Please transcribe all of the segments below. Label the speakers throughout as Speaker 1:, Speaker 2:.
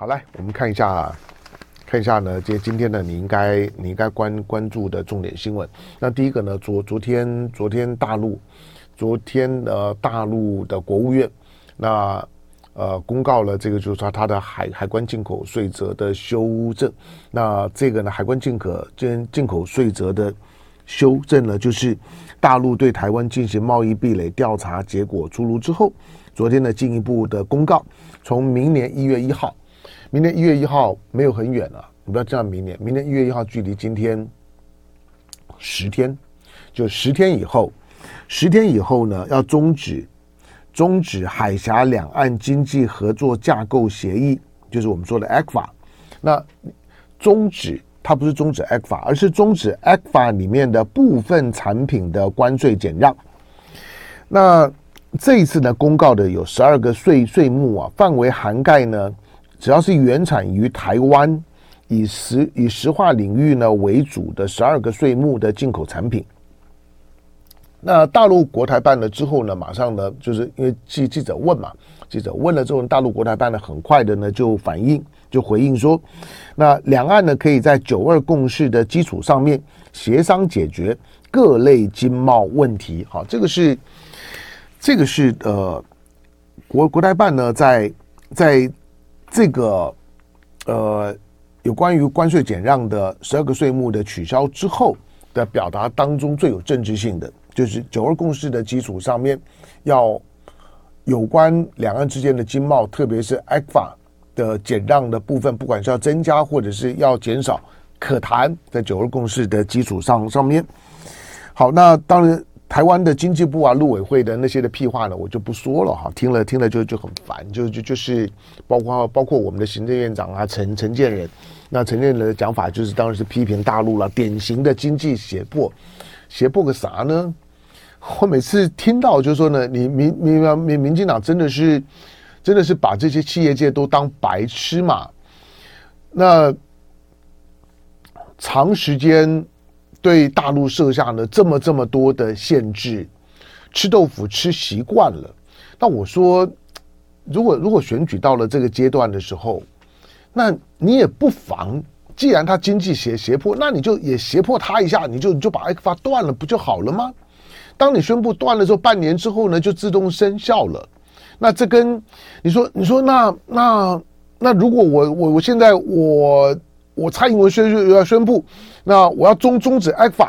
Speaker 1: 好，来我们看一下，看一下呢，这今天呢，你应该你应该关关注的重点新闻。那第一个呢，昨昨天昨天大陆，昨天呃大陆的国务院那呃公告了这个，就是说它的海海关进口税则的修正。那这个呢，海关进口进进口税则的修正呢，就是大陆对台湾进行贸易壁垒调查结果出炉之后，昨天呢进一步的公告，从明年一月一号。明年一月一号没有很远了，你不要这样。明年，明年一月一号距离今天十天，就十天以后，十天以后呢，要终止终止海峡两岸经济合作架构协议，就是我们说的 ECFA。那终止它不是终止 ECFA，而是终止 ECFA 里面的部分产品的关税减让。那这一次呢，公告的有十二个税税目啊，范围涵盖呢。只要是原产于台湾，以石以石化领域呢为主的十二个税目的进口产品，那大陆国台办了之后呢，马上呢就是因为记记者问嘛，记者问了之后，大陆国台办呢很快的呢就反应就回应说，那两岸呢可以在九二共识的基础上面协商解决各类经贸问题。好，这个是这个是呃国国台办呢在在。这个呃，有关于关税减让的十二个税目的取消之后的表达当中最有政治性的，就是九二共识的基础上面，要有关两岸之间的经贸，特别是 ECFA 的减让的部分，不管是要增加或者是要减少，可谈在九二共识的基础上上面。好，那当然。台湾的经济部啊，陆委会的那些的屁话呢，我就不说了哈。听了听了就就很烦，就就就是包括包括我们的行政院长啊，陈陈建仁，那陈建仁的讲法就是当然是批评大陆了，典型的经济胁迫，胁迫个啥呢？我每次听到就是说呢，你民民民民进党真的是真的是把这些企业界都当白痴嘛？那长时间。对大陆设下了这么这么多的限制，吃豆腐吃习惯了。那我说，如果如果选举到了这个阶段的时候，那你也不妨，既然他经济胁胁迫，那你就也胁迫他一下，你就你就把 ECFA 断了，不就好了吗？当你宣布断了之后，半年之后呢，就自动生效了。那这跟你说，你说那那那如果我我我现在我。我蔡英文宣宣要宣布，那我要终终止 ECFA，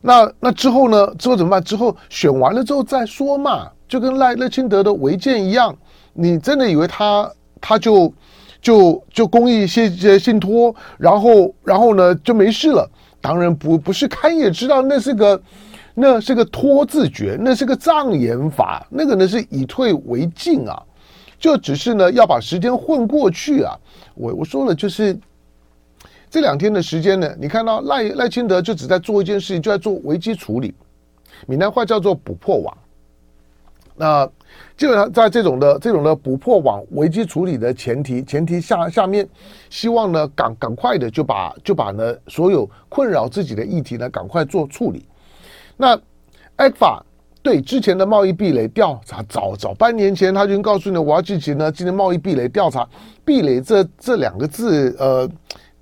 Speaker 1: 那那之后呢？之后怎么办？之后选完了之后再说嘛，就跟赖赖清德的违建一样，你真的以为他他就就就公益信信托，然后然后呢就没事了？当然不不是，看也知道那是个那是个拖字诀，那是个障眼法，那个呢是以退为进啊，就只是呢要把时间混过去啊。我我说了就是。这两天的时间呢，你看到赖赖清德就只在做一件事情，就在做危机处理，闽南话叫做补破网。那基本上在这种的这种的补破网危机处理的前提前提下下面，希望呢赶赶快的就把就把呢所有困扰自己的议题呢赶快做处理。那 ECFA 对之前的贸易壁垒调查，早早半年前他就告诉你，我要进行呢进行贸易壁垒调查。壁垒这这两个字，呃。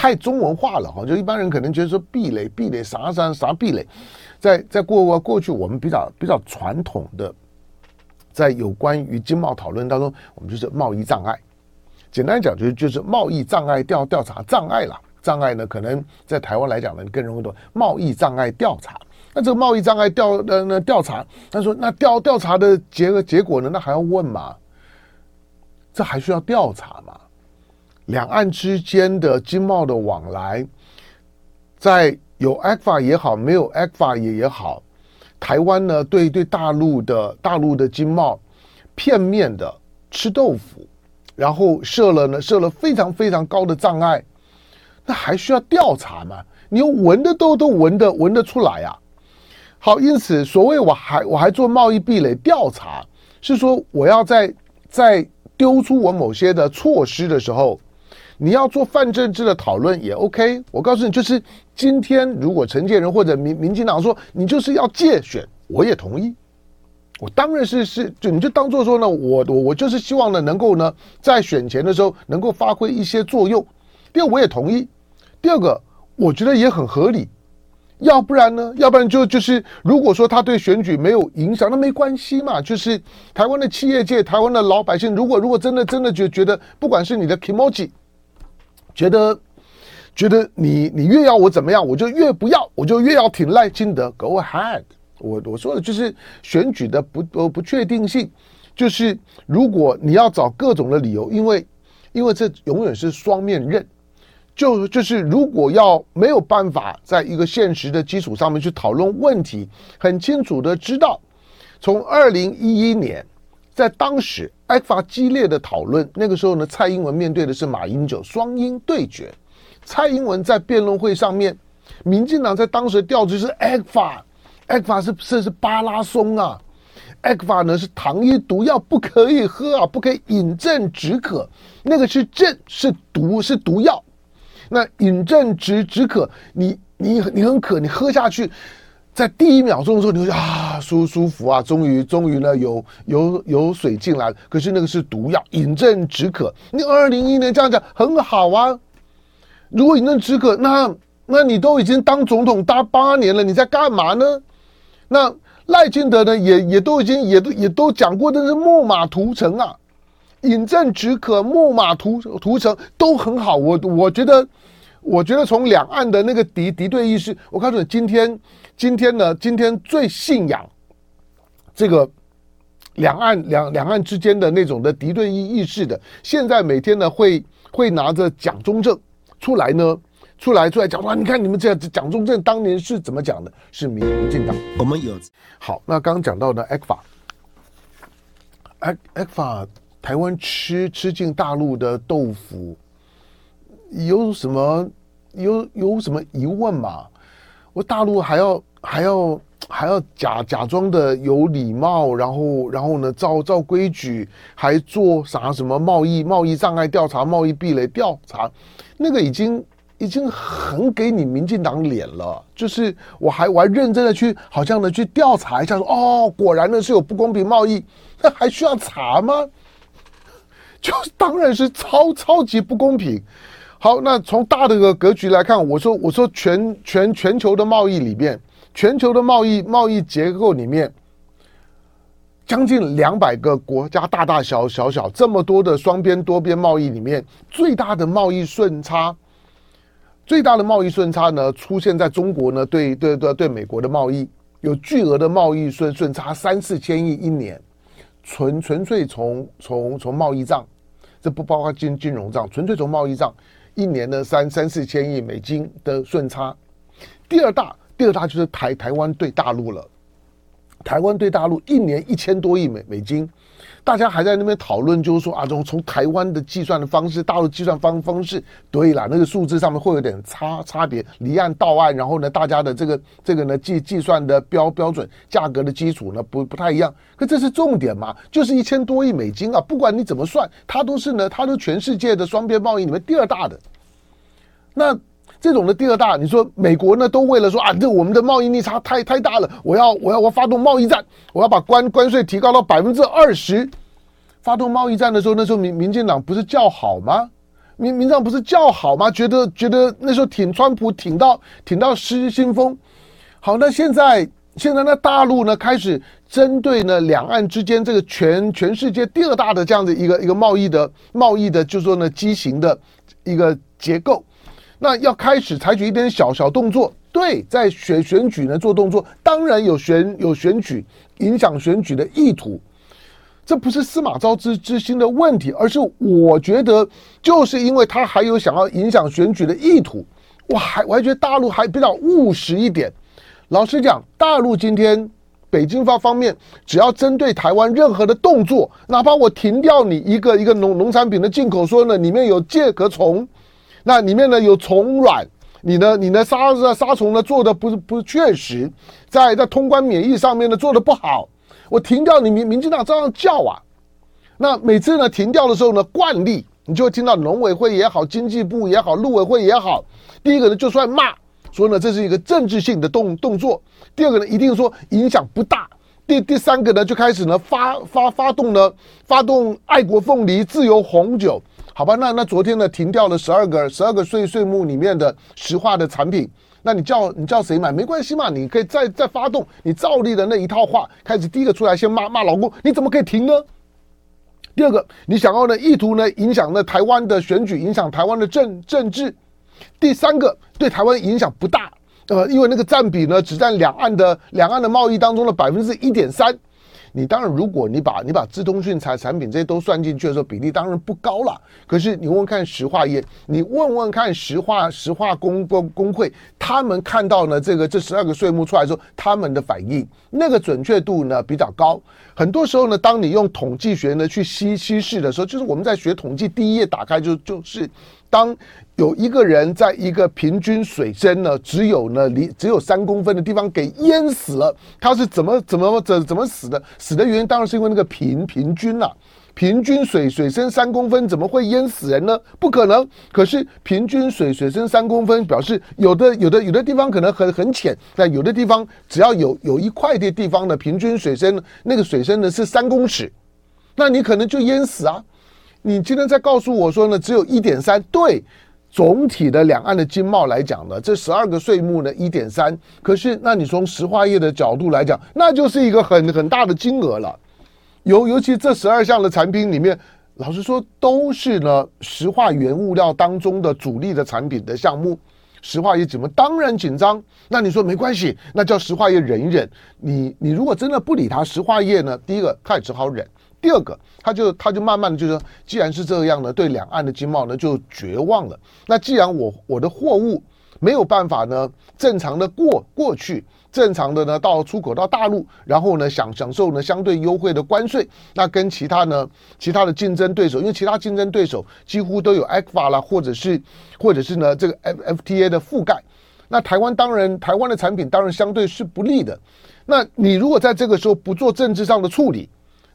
Speaker 1: 太中文化了哈，就一般人可能觉得说壁垒、壁垒啥啥啥壁垒，在在过过去我们比较比较传统的，在有关于经贸讨论当中，我们就是贸易障碍。简单讲就是就是贸易障碍调调查障碍了，障碍呢可能在台湾来讲呢更容易懂。贸易障碍调查，那这个贸易障碍调呃那调查，他说那调调查的结结果呢，那还要问吗？这还需要调查吗？两岸之间的经贸的往来，在有 ECFA 也好，没有 ECFA 也也好，台湾呢对对大陆的大陆的经贸片面的吃豆腐，然后设了呢设了非常非常高的障碍，那还需要调查吗？你用闻的都都闻得闻得出来啊！好，因此所谓我还我还做贸易壁垒调查，是说我要在在丢出我某些的措施的时候。你要做泛政治的讨论也 OK，我告诉你，就是今天如果陈建仁或者民民进党说你就是要借选，我也同意，我当然是是，就你就当做说呢，我我我就是希望呢，能够呢，在选前的时候能够发挥一些作用。第二，我也同意。第二个，我觉得也很合理。要不然呢？要不然就就是，如果说他对选举没有影响，那没关系嘛。就是台湾的企业界、台湾的老百姓，如果如果真的真的觉觉得，不管是你的 kimochi，觉得觉得你你越要我怎么样，我就越不要，我就越要挺赖清德。Go ahead。我我说的就是选举的不不不确定性，就是如果你要找各种的理由，因为因为这永远是双面刃，就就是如果要没有办法在一个现实的基础上面去讨论问题，很清楚的知道，从二零一一年在当时 ECFA 激烈的讨论，那个时候呢，蔡英文面对的是马英九双英对决，蔡英文在辩论会上面，民进党在当时调子是 ECFA。ECFA 是是是巴拉松啊，ECFA 呢是糖衣毒药，不可以喝啊，不可以饮鸩止渴。那个是鸩是毒是毒药，那饮鸩止止渴，你你你很渴，你喝下去，在第一秒钟的时候，你会啊舒舒服啊，终于终于呢有有有水进来。可是那个是毒药，饮鸩止渴。你二零一一年这样讲很好啊，如果饮鸩止渴，那那你都已经当总统当八年了，你在干嘛呢？那赖清德呢，也也都已经也都也都讲过，那是木马屠城啊，饮鸩止渴，木马屠屠城都很好。我我觉得，我觉得从两岸的那个敌敌对意识，我告诉你，今天今天呢，今天最信仰这个两岸两两岸之间的那种的敌对意意识的，现在每天呢会会拿着蒋中正出来呢。出来出来讲话，你看你们这样蒋中正当年是怎么讲的？是民民进党。我们有好，那刚刚讲到的 ECFA，ECFA 台湾吃吃进大陆的豆腐，有什么有有什么疑问吗？我大陆还要还要还要假假装的有礼貌，然后然后呢照照规矩，还做啥什么贸易贸易障碍调查、贸易壁垒调查，那个已经。已经很给你民进党脸了，就是我还我还认真的去好像呢去调查一下，哦，果然呢是有不公平贸易，那还需要查吗？就当然是超超级不公平。好，那从大的个格局来看，我说我说全全全球的贸易里面，全球的贸易贸易结构里面，将近两百个国家大大小小小这么多的双边多边贸易里面，最大的贸易顺差。最大的贸易顺差呢，出现在中国呢，对对对对美国的贸易有巨额的贸易顺顺差三四千亿一年，纯纯粹从从从贸易账，这不包括金金融账，纯粹从贸易账，一年呢三三四千亿美金的顺差。第二大第二大就是台台湾对大陆了，台湾对大陆一年一千多亿美美金。大家还在那边讨论，就是说啊，从从台湾的计算的方式，大陆计算方方式，对了，那个数字上面会有点差差别，离岸到岸，然后呢，大家的这个这个呢计计算的标标准价格的基础呢不不太一样，可这是重点嘛，就是一千多亿美金啊，不管你怎么算，它都是呢，它都全世界的双边贸易里面第二大的，那。这种的第二大，你说美国呢，都为了说啊，这我们的贸易逆差太太大了，我要我要我发动贸易战，我要把关关税提高到百分之二十。发动贸易战的时候，那时候民民进党不是叫好吗？民民进党不是叫好吗？觉得觉得那时候挺川普挺到挺到失心疯。好，那现在现在呢，大陆呢开始针对呢两岸之间这个全全世界第二大的这样的一个一个贸易的贸易的，就是说呢畸形的一个结构。那要开始采取一点小小动作，对，在选选举呢做动作，当然有选有选举影响选举的意图，这不是司马昭之之心的问题，而是我觉得就是因为他还有想要影响选举的意图，我还我还觉得大陆还比较务实一点。老实讲，大陆今天北京方方面只要针对台湾任何的动作，哪怕我停掉你一个一个农农产品的进口，说呢里面有介壳虫。那里面呢有虫卵，你呢你呢杀杀虫呢做的不是不是确实，在在通关免疫上面呢做的不好，我停掉你民民进党照样叫啊。那每次呢停掉的时候呢，惯例你就会听到农委会也好，经济部也好，陆委会也好，第一个呢就算骂说呢这是一个政治性的动动作，第二个呢一定说影响不大，第第三个呢，就开始呢发发发动呢发动爱国凤梨、自由红酒，好吧？那那昨天呢停掉了十二个十二个税税目里面的石化的产品，那你叫你叫谁买？没关系嘛，你可以再再发动你照例的那一套话，开始第一个出来先骂骂老公，你怎么可以停呢？第二个，你想要呢意图呢影响呢台湾的选举，影响台湾的政政治。第三个，对台湾影响不大。呃，因为那个占比呢，只占两岸的两岸的贸易当中的百分之一点三。你当然，如果你把你把资通讯产产品这些都算进去的时候，比例当然不高了。可是你问问看石化业，你问问看石化石化工工工会，他们看到呢这个这十二个税目出来之后，他们的反应那个准确度呢比较高。很多时候呢，当你用统计学呢去稀稀释的时候，就是我们在学统计第一页打开就就是。当有一个人在一个平均水深呢，只有呢离只有三公分的地方给淹死了，他是怎么怎么怎怎么死的？死的原因当然是因为那个平平均了，平均水水深三公分怎么会淹死人呢？不可能。可是平均水水深三公分，表示有的有的有的地方可能很很浅，但有的地方只要有有一块的地方呢，平均水深那个水深呢是三公尺，那你可能就淹死啊。你今天在告诉我说呢，只有一点三，对，总体的两岸的经贸来讲呢，这十二个税目呢一点三，可是那你从石化业的角度来讲，那就是一个很很大的金额了。尤尤其这十二项的产品里面，老实说都是呢石化原物料当中的主力的产品的项目，石化业怎么当然紧张？那你说没关系，那叫石化业忍一忍。你你如果真的不理他，石化业呢，第一个他也只好忍。第二个，他就他就慢慢的就说，既然是这样呢，对两岸的经贸呢就绝望了。那既然我我的货物没有办法呢正常的过过去，正常的呢到出口到大陆，然后呢享享受呢相对优惠的关税，那跟其他呢其他的竞争对手，因为其他竞争对手几乎都有 ECFA 啦，或者是或者是呢这个 FTA 的覆盖，那台湾当然台湾的产品当然相对是不利的。那你如果在这个时候不做政治上的处理，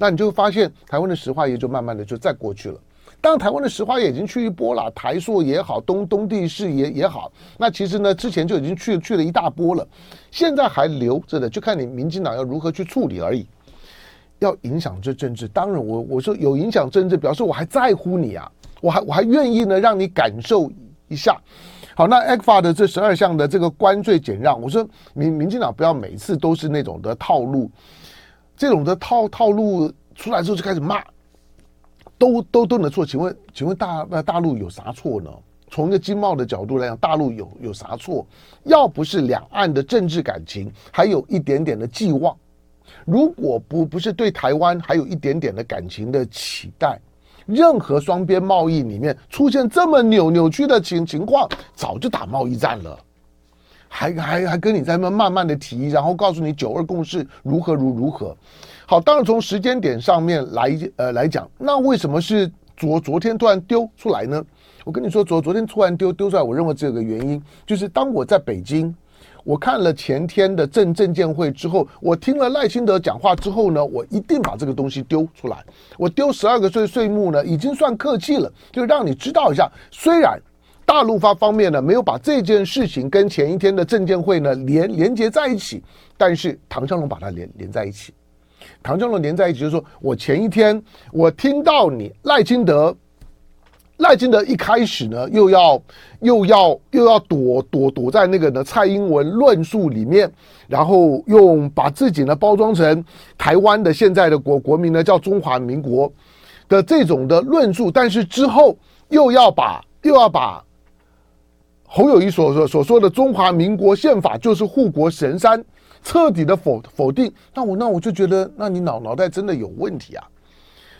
Speaker 1: 那你就会发现，台湾的石化业就慢慢的就再过去了。当，台湾的石化业已经去一波了，台塑也好，东东帝士也也好。那其实呢，之前就已经去去了一大波了，现在还留着的，就看你民进党要如何去处理而已。要影响这政治，当然我我说有影响政治，表示我还在乎你啊，我还我还愿意呢让你感受一下。好，那 ECFA 的这十二项的这个关税减让，我说民民进党不要每次都是那种的套路。这种的套套路出来之后就开始骂，都都都能错。请问，请问大那大陆有啥错呢？从一个经贸的角度来讲，大陆有有啥错？要不是两岸的政治感情还有一点点的寄望，如果不不是对台湾还有一点点的感情的期待，任何双边贸易里面出现这么扭扭曲的情情况，早就打贸易战了。还还还跟你在那慢慢的提，然后告诉你九二共识如何如如何。好，当然从时间点上面来呃来讲，那为什么是昨昨天突然丢出来呢？我跟你说，昨昨天突然丢丢出来，我认为这个原因就是当我在北京，我看了前天的证证监会之后，我听了赖清德讲话之后呢，我一定把这个东西丢出来。我丢十二个税税目呢，已经算客气了，就让你知道一下，虽然。大陆方方面呢，没有把这件事情跟前一天的证监会呢连连接在一起，但是唐湘龙把它连连在一起。唐湘龙连在一起，就是说我前一天我听到你赖清德，赖清德一开始呢又要又要又要躲躲躲在那个呢蔡英文论述里面，然后用把自己呢包装成台湾的现在的国国民呢叫中华民国的这种的论述，但是之后又要把又要把。侯友谊所说所说的中华民国宪法就是护国神山，彻底的否否定。那我那我就觉得，那你脑脑袋真的有问题啊！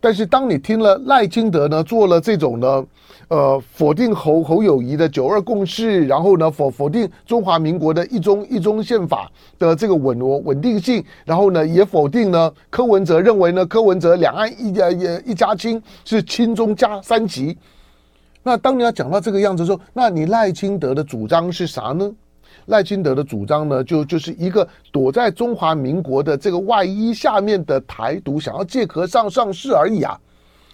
Speaker 1: 但是当你听了赖清德呢做了这种呢，呃，否定侯侯友谊的九二共识，然后呢否否定中华民国的一中一中宪法的这个稳稳定性，然后呢也否定呢柯文哲认为呢柯文哲两岸一家一家亲是亲中加三级。那当你要讲到这个样子的时候，那你赖清德的主张是啥呢？赖清德的主张呢，就就是一个躲在中华民国的这个外衣下面的台独，想要借壳上上市而已啊。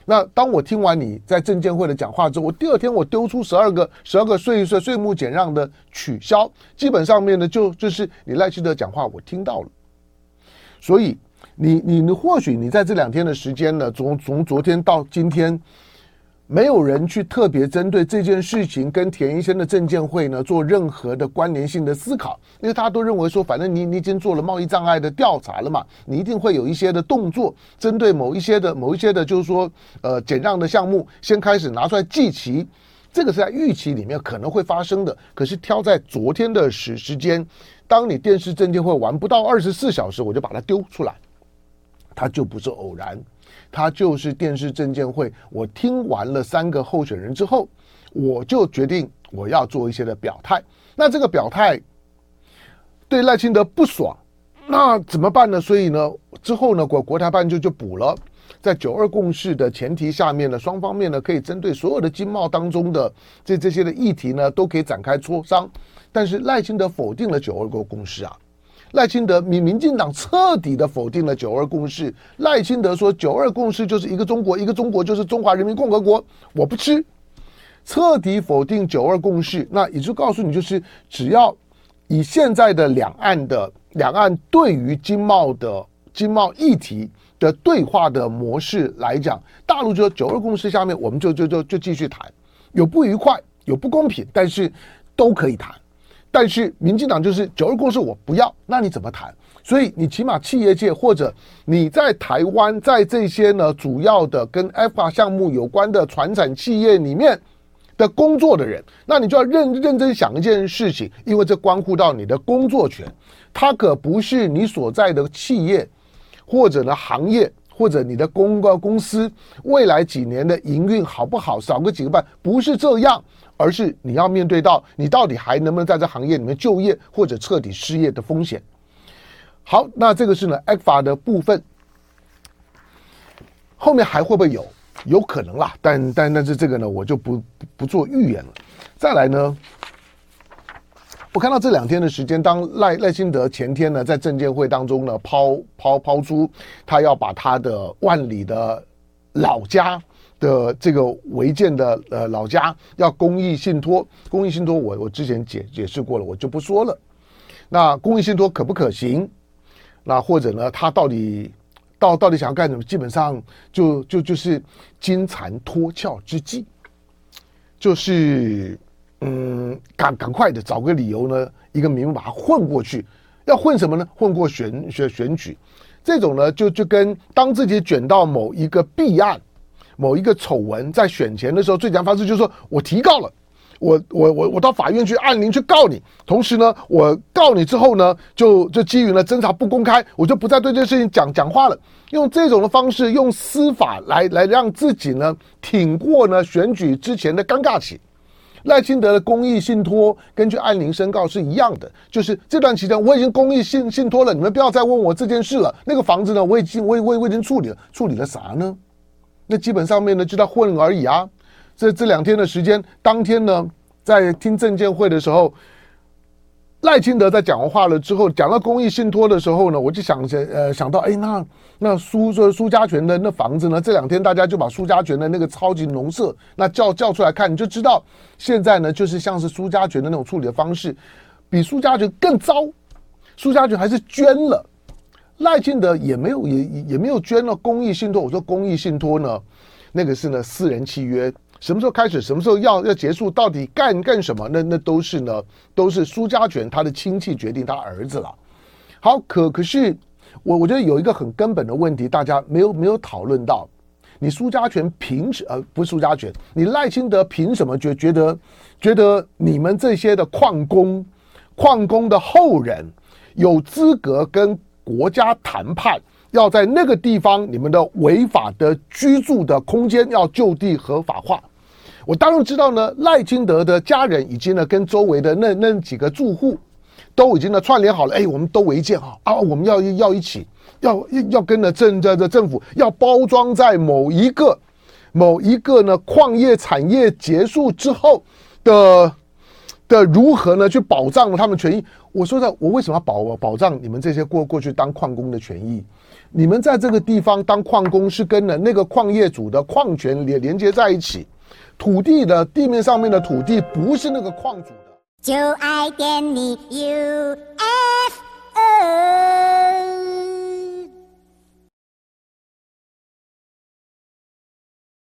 Speaker 1: 那当我听完你在证监会的讲话之后，我第二天我丢出十二个十二个税税税目减让的取消，基本上面呢就就是你赖清德讲话我听到了，所以你你你或许你在这两天的时间呢，从从昨天到今天。没有人去特别针对这件事情跟田一先的证监会呢做任何的关联性的思考，因为大家都认为说，反正你你已经做了贸易障碍的调查了嘛，你一定会有一些的动作，针对某一些的某一些的，就是说呃减让的项目，先开始拿出来祭旗，这个是在预期里面可能会发生的。可是挑在昨天的时时间，当你电视证监会玩不到二十四小时，我就把它丢出来，它就不是偶然。他就是电视证监会。我听完了三个候选人之后，我就决定我要做一些的表态。那这个表态对赖清德不爽，那怎么办呢？所以呢，之后呢，国国台办就就补了，在九二共识的前提下面呢，双方面呢可以针对所有的经贸当中的这这些的议题呢，都可以展开磋商。但是赖清德否定了九二共共识啊。赖清德，民民进党彻底的否定了九二共识。赖清德说，九二共识就是一个中国，一个中国就是中华人民共和国，我不吃。彻底否定九二共识，那也就告诉你，就是只要以现在的两岸的两岸对于经贸的经贸议题的对话的模式来讲，大陆就说九二共识下面，我们就就就就继续谈，有不愉快，有不公平，但是都可以谈。但是民进党就是九二共识，我不要，那你怎么谈？所以你起码企业界或者你在台湾，在这些呢主要的跟 ECFA 项目有关的传产企业里面的工作的人，那你就要认认真想一件事情，因为这关乎到你的工作权，它可不是你所在的企业或者呢行业或者你的公告公司未来几年的营运好不好，少个几个半，不是这样。而是你要面对到你到底还能不能在这行业里面就业或者彻底失业的风险。好，那这个是呢，ECFA 的部分，后面还会不会有？有可能啦，但但但是这个呢，我就不不做预言了。再来呢，我看到这两天的时间，当赖赖清德前天呢在证监会当中呢抛抛抛出他要把他的万里的老家。的这个违建的呃老家要公益信托，公益信托我我之前解解释过了，我就不说了。那公益信托可不可行？那或者呢，他到底到到底想要干什么？基本上就就就是金蝉脱壳之计，就是嗯，赶赶快的找个理由呢，一个名目把它混过去。要混什么呢？混过选选选举，这种呢就就跟当自己卷到某一个弊案。某一个丑闻在选前的时候，最佳方式就是说我提告了，我我我我到法院去按铃去告你，同时呢，我告你之后呢，就就基于呢侦查不公开，我就不再对这件事情讲讲话了。用这种的方式，用司法来来让自己呢挺过呢选举之前的尴尬期。赖清德的公益信托根据按铃申告是一样的，就是这段期间我已经公益信信托了，你们不要再问我这件事了。那个房子呢，我已经我我我已经处理了，处理了啥呢？那基本上面呢，就在混而已啊。这这两天的时间，当天呢，在听证监会的时候，赖清德在讲完话了之后，讲到公益信托的时候呢，我就想着，呃，想到，哎，那那苏说苏家全的那房子呢？这两天大家就把苏家全的那个超级农舍那叫叫出来看，你就知道，现在呢，就是像是苏家全的那种处理的方式，比苏家全更糟。苏家全还是捐了。赖清德也没有也也没有捐了公益信托。我说公益信托呢，那个是呢私人契约，什么时候开始，什么时候要要结束，到底干干什么？那那都是呢，都是苏家全他的亲戚决定他儿子了。好，可可是我我觉得有一个很根本的问题，大家没有没有讨论到，你苏家全凭什呃不是苏家全，你赖清德凭什么觉觉得觉得你们这些的矿工矿工的后人有资格跟？国家谈判要在那个地方，你们的违法的居住的空间要就地合法化。我当然知道呢，赖清德的家人已经呢跟周围的那那几个住户都已经呢串联好了。哎，我们都违建哈啊，我们要要一起要要跟着政这这政府要包装在某一个某一个呢矿业产业结束之后的。的如何呢？去保障了他们权益？我说的，我为什么要保保障你们这些过过去当矿工的权益？你们在这个地方当矿工是跟了那个矿业主的矿权连连接在一起，土地的地面上面的土地不是那个矿主的。就爱给你 UFO